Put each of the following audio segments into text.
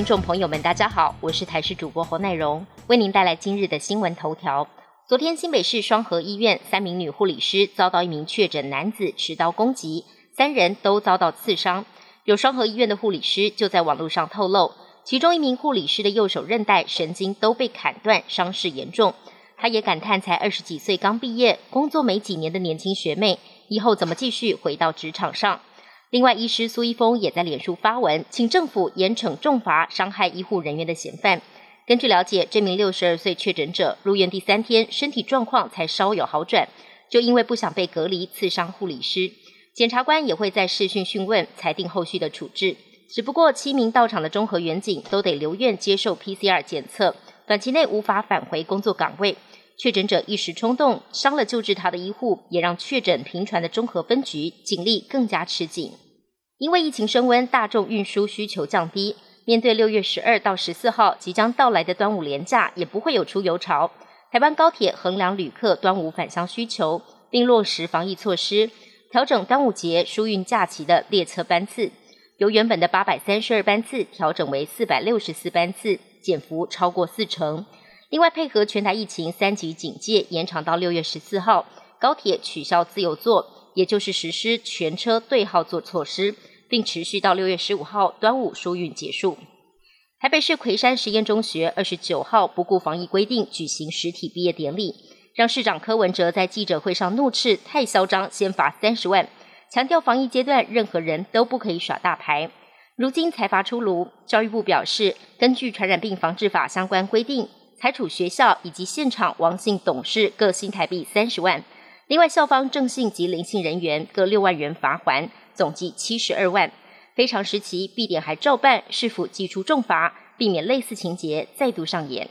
听众朋友们，大家好，我是台视主播侯奈荣，为您带来今日的新闻头条。昨天，新北市双河医院三名女护理师遭到一名确诊男子持刀攻击，三人都遭到刺伤。有双河医院的护理师就在网络上透露，其中一名护理师的右手韧带、神经都被砍断，伤势严重。他也感叹，才二十几岁刚毕业，工作没几年的年轻学妹，以后怎么继续回到职场上？另外，医师苏一峰也在脸书发文，请政府严惩重罚伤害医护人员的嫌犯。根据了解，这名六十二岁确诊者入院第三天，身体状况才稍有好转，就因为不想被隔离，刺伤护理师。检察官也会在视讯讯问，裁定后续的处置。只不过，七名到场的综合员警都得留院接受 PCR 检测，短期内无法返回工作岗位。确诊者一时冲动伤了救治他的医护，也让确诊频传的中和分局警力更加吃紧。因为疫情升温，大众运输需求降低，面对六月十二到十四号即将到来的端午连假，也不会有出游潮。台湾高铁衡量旅客端午返乡需求，并落实防疫措施，调整端午节疏运假期的列车班次，由原本的八百三十二班次调整为四百六十四班次，减幅超过四成。另外，配合全台疫情三级警戒延长到六月十四号，高铁取消自由座，也就是实施全车对号座措施，并持续到六月十五号端午疏运结束。台北市魁山实验中学二十九号不顾防疫规定举行实体毕业典礼，让市长柯文哲在记者会上怒斥太嚣张，先罚三十万，强调防疫阶段任何人都不可以耍大牌。如今财罚出炉，教育部表示，根据传染病防治法相关规定。裁处学校以及现场王姓董事各新台币三十万，另外校方正姓及林姓人员各六万元罚还，总计七十二万。非常时期，必点还照办，是否祭出重罚，避免类似情节再度上演？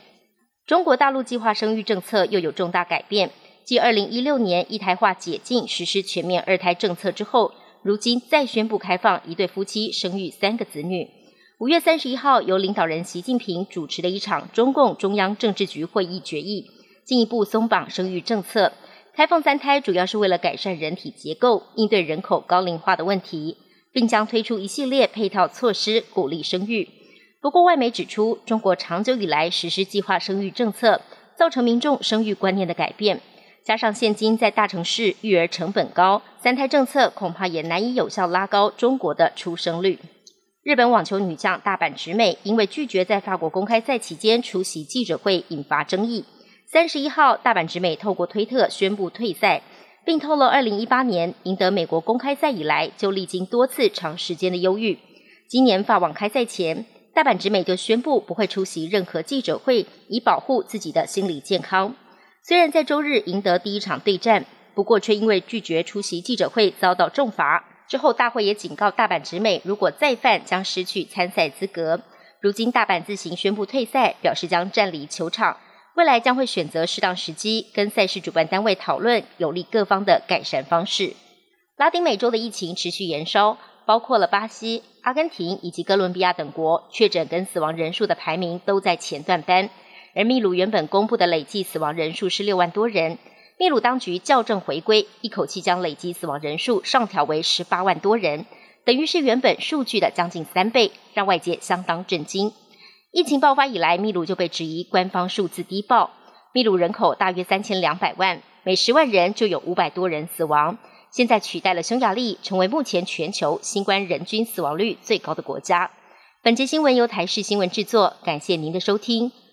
中国大陆计划生育政策又有重大改变，继二零一六年一胎化解禁实施全面二胎政策之后，如今再宣布开放一对夫妻生育三个子女。五月三十一号，由领导人习近平主持的一场中共中央政治局会议决议，进一步松绑生育政策，开放三胎，主要是为了改善人体结构，应对人口高龄化的问题，并将推出一系列配套措施，鼓励生育。不过，外媒指出，中国长久以来实施计划生育政策，造成民众生育观念的改变，加上现今在大城市育儿成本高，三胎政策恐怕也难以有效拉高中国的出生率。日本网球女将大阪直美因为拒绝在法国公开赛期间出席记者会，引发争议。三十一号，大阪直美透过推特宣布退赛，并透露二零一八年赢得美国公开赛以来，就历经多次长时间的忧郁。今年法网开赛前，大阪直美就宣布不会出席任何记者会，以保护自己的心理健康。虽然在周日赢得第一场对战，不过却因为拒绝出席记者会遭到重罚。之后，大会也警告大阪直美，如果再犯，将失去参赛资格。如今，大阪自行宣布退赛，表示将暂离球场，未来将会选择适当时机跟赛事主办单位讨论有利各方的改善方式。拉丁美洲的疫情持续延烧，包括了巴西、阿根廷以及哥伦比亚等国，确诊跟死亡人数的排名都在前段班。而秘鲁原本公布的累计死亡人数是六万多人。秘鲁当局校正回归，一口气将累计死亡人数上调为十八万多人，等于是原本数据的将近三倍，让外界相当震惊。疫情爆发以来，秘鲁就被质疑官方数字低报。秘鲁人口大约三千两百万，每十万人就有五百多人死亡，现在取代了匈牙利，成为目前全球新冠人均死亡率最高的国家。本节新闻由台视新闻制作，感谢您的收听。